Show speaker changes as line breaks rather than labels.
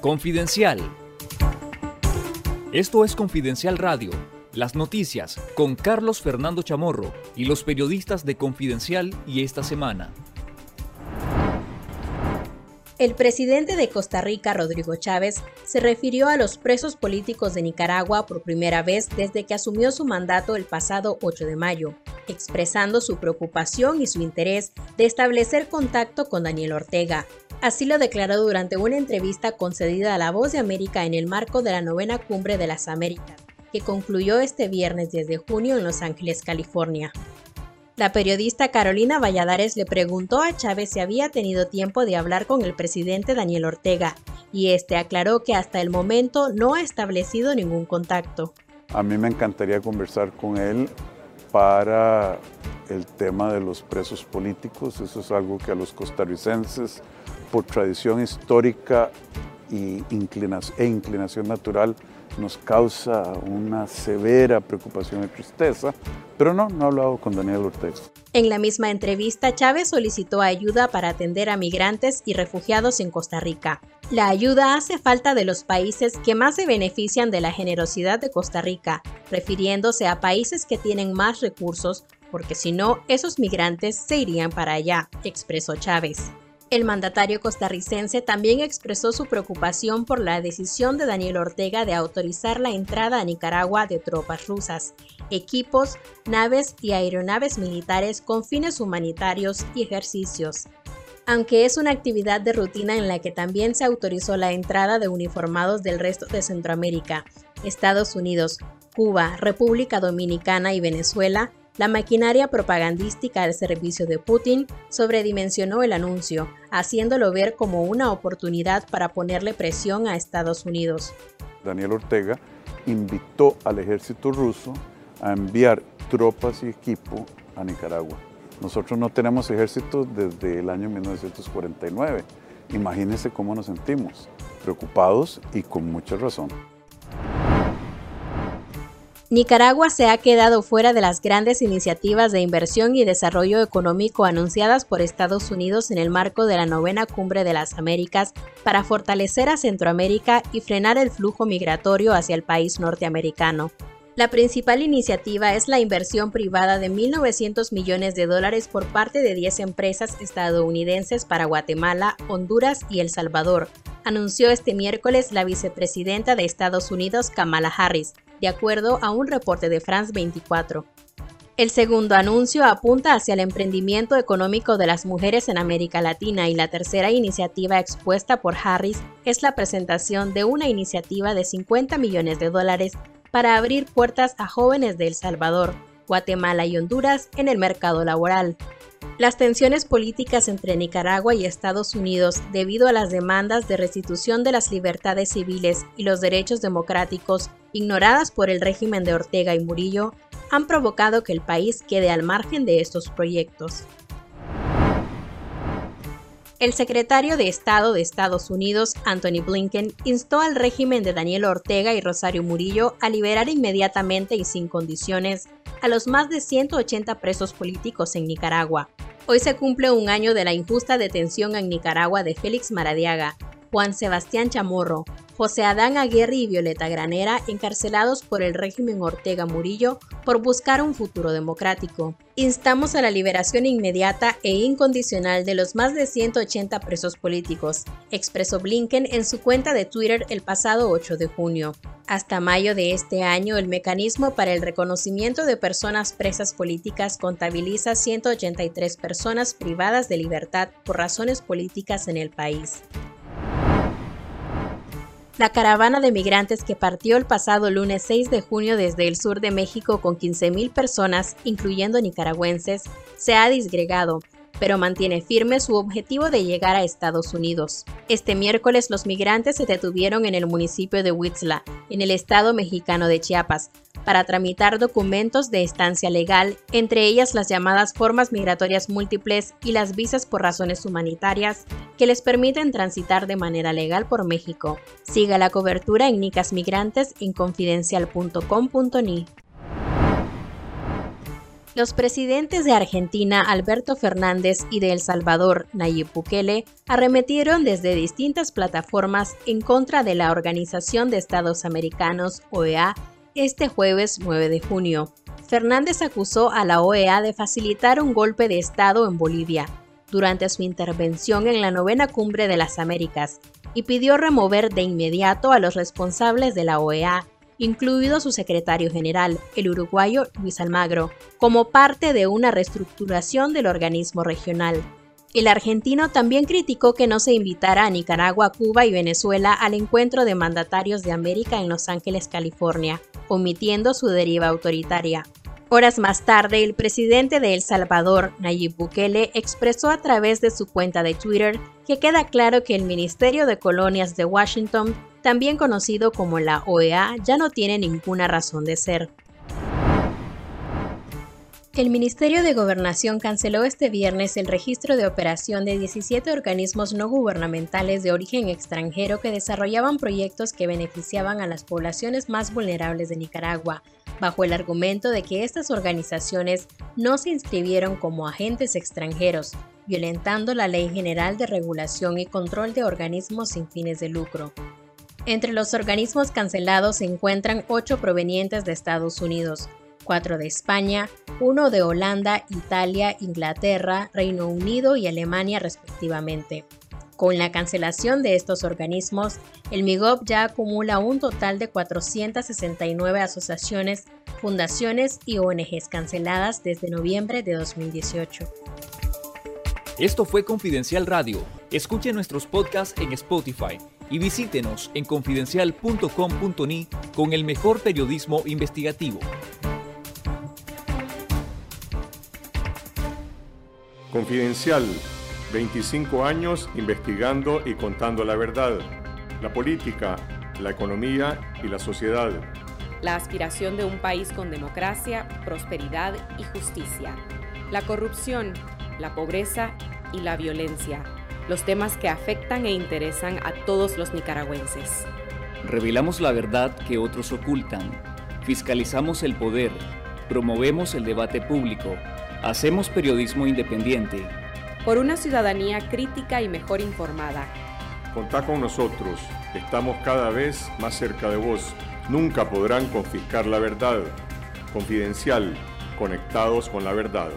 Confidencial. Esto es Confidencial Radio, las noticias con Carlos Fernando Chamorro y los periodistas de Confidencial y esta semana.
El presidente de Costa Rica, Rodrigo Chávez, se refirió a los presos políticos de Nicaragua por primera vez desde que asumió su mandato el pasado 8 de mayo, expresando su preocupación y su interés de establecer contacto con Daniel Ortega, Así lo declaró durante una entrevista concedida a La Voz de América en el marco de la novena Cumbre de las Américas, que concluyó este viernes desde junio en Los Ángeles, California. La periodista Carolina Valladares le preguntó a Chávez si había tenido tiempo de hablar con el presidente Daniel Ortega, y este aclaró que hasta el momento no ha establecido ningún contacto.
A mí me encantaría conversar con él para el tema de los presos políticos. Eso es algo que a los costarricenses por tradición histórica e inclinación natural nos causa una severa preocupación y tristeza, pero no, no he hablado con Daniel Ortega.
En la misma entrevista, Chávez solicitó ayuda para atender a migrantes y refugiados en Costa Rica. La ayuda hace falta de los países que más se benefician de la generosidad de Costa Rica, refiriéndose a países que tienen más recursos, porque si no, esos migrantes se irían para allá, expresó Chávez. El mandatario costarricense también expresó su preocupación por la decisión de Daniel Ortega de autorizar la entrada a Nicaragua de tropas rusas, equipos, naves y aeronaves militares con fines humanitarios y ejercicios. Aunque es una actividad de rutina en la que también se autorizó la entrada de uniformados del resto de Centroamérica, Estados Unidos, Cuba, República Dominicana y Venezuela, la maquinaria propagandística al servicio de Putin sobredimensionó el anuncio, haciéndolo ver como una oportunidad para ponerle presión a Estados Unidos.
Daniel Ortega invitó al ejército ruso a enviar tropas y equipo a Nicaragua. Nosotros no tenemos ejército desde el año 1949. Imagínense cómo nos sentimos, preocupados y con mucha razón.
Nicaragua se ha quedado fuera de las grandes iniciativas de inversión y desarrollo económico anunciadas por Estados Unidos en el marco de la novena cumbre de las Américas para fortalecer a Centroamérica y frenar el flujo migratorio hacia el país norteamericano. La principal iniciativa es la inversión privada de 1.900 millones de dólares por parte de 10 empresas estadounidenses para Guatemala, Honduras y El Salvador, anunció este miércoles la vicepresidenta de Estados Unidos, Kamala Harris, de acuerdo a un reporte de France 24. El segundo anuncio apunta hacia el emprendimiento económico de las mujeres en América Latina y la tercera iniciativa expuesta por Harris es la presentación de una iniciativa de 50 millones de dólares para abrir puertas a jóvenes de El Salvador, Guatemala y Honduras en el mercado laboral. Las tensiones políticas entre Nicaragua y Estados Unidos debido a las demandas de restitución de las libertades civiles y los derechos democráticos ignoradas por el régimen de Ortega y Murillo han provocado que el país quede al margen de estos proyectos. El secretario de Estado de Estados Unidos, Anthony Blinken, instó al régimen de Daniel Ortega y Rosario Murillo a liberar inmediatamente y sin condiciones a los más de 180 presos políticos en Nicaragua, Hoy se cumple un año de la injusta detención en Nicaragua de Félix Maradiaga, Juan Sebastián Chamorro, José Adán Aguirre y Violeta Granera encarcelados por el régimen Ortega Murillo por buscar un futuro democrático. Instamos a la liberación inmediata e incondicional de los más de 180 presos políticos, expresó Blinken en su cuenta de Twitter el pasado 8 de junio. Hasta mayo de este año, el mecanismo para el reconocimiento de personas presas políticas contabiliza 183 personas privadas de libertad por razones políticas en el país. La caravana de migrantes que partió el pasado lunes 6 de junio desde el sur de México con 15.000 personas, incluyendo nicaragüenses, se ha disgregado pero mantiene firme su objetivo de llegar a Estados Unidos. Este miércoles los migrantes se detuvieron en el municipio de Huitzla, en el estado mexicano de Chiapas, para tramitar documentos de estancia legal, entre ellas las llamadas formas migratorias múltiples y las visas por razones humanitarias, que les permiten transitar de manera legal por México. Siga la cobertura en Nicas Migrantes en confidencial.com.ni. Los presidentes de Argentina, Alberto Fernández, y de El Salvador, Nayib Bukele, arremetieron desde distintas plataformas en contra de la Organización de Estados Americanos, OEA, este jueves 9 de junio. Fernández acusó a la OEA de facilitar un golpe de Estado en Bolivia durante su intervención en la novena cumbre de las Américas y pidió remover de inmediato a los responsables de la OEA incluido su secretario general, el uruguayo Luis Almagro, como parte de una reestructuración del organismo regional. El argentino también criticó que no se invitara a Nicaragua, Cuba y Venezuela al encuentro de mandatarios de América en Los Ángeles, California, omitiendo su deriva autoritaria. Horas más tarde, el presidente de El Salvador, Nayib Bukele, expresó a través de su cuenta de Twitter que queda claro que el Ministerio de Colonias de Washington también conocido como la OEA, ya no tiene ninguna razón de ser. El Ministerio de Gobernación canceló este viernes el registro de operación de 17 organismos no gubernamentales de origen extranjero que desarrollaban proyectos que beneficiaban a las poblaciones más vulnerables de Nicaragua, bajo el argumento de que estas organizaciones no se inscribieron como agentes extranjeros, violentando la Ley General de Regulación y Control de Organismos sin fines de lucro. Entre los organismos cancelados se encuentran ocho provenientes de Estados Unidos, cuatro de España, uno de Holanda, Italia, Inglaterra, Reino Unido y Alemania respectivamente. Con la cancelación de estos organismos, el MIGOP ya acumula un total de 469 asociaciones, fundaciones y ONGs canceladas desde noviembre de 2018.
Esto fue Confidencial Radio. Escuche nuestros podcasts en Spotify y visítenos en confidencial.com.ni con el mejor periodismo investigativo.
Confidencial, 25 años investigando y contando la verdad, la política, la economía y la sociedad.
La aspiración de un país con democracia, prosperidad y justicia. La corrupción, la pobreza y la violencia los temas que afectan e interesan a todos los nicaragüenses.
Revelamos la verdad que otros ocultan, fiscalizamos el poder, promovemos el debate público, hacemos periodismo independiente.
Por una ciudadanía crítica y mejor informada.
Contá con nosotros, estamos cada vez más cerca de vos. Nunca podrán confiscar la verdad. Confidencial, conectados con la verdad.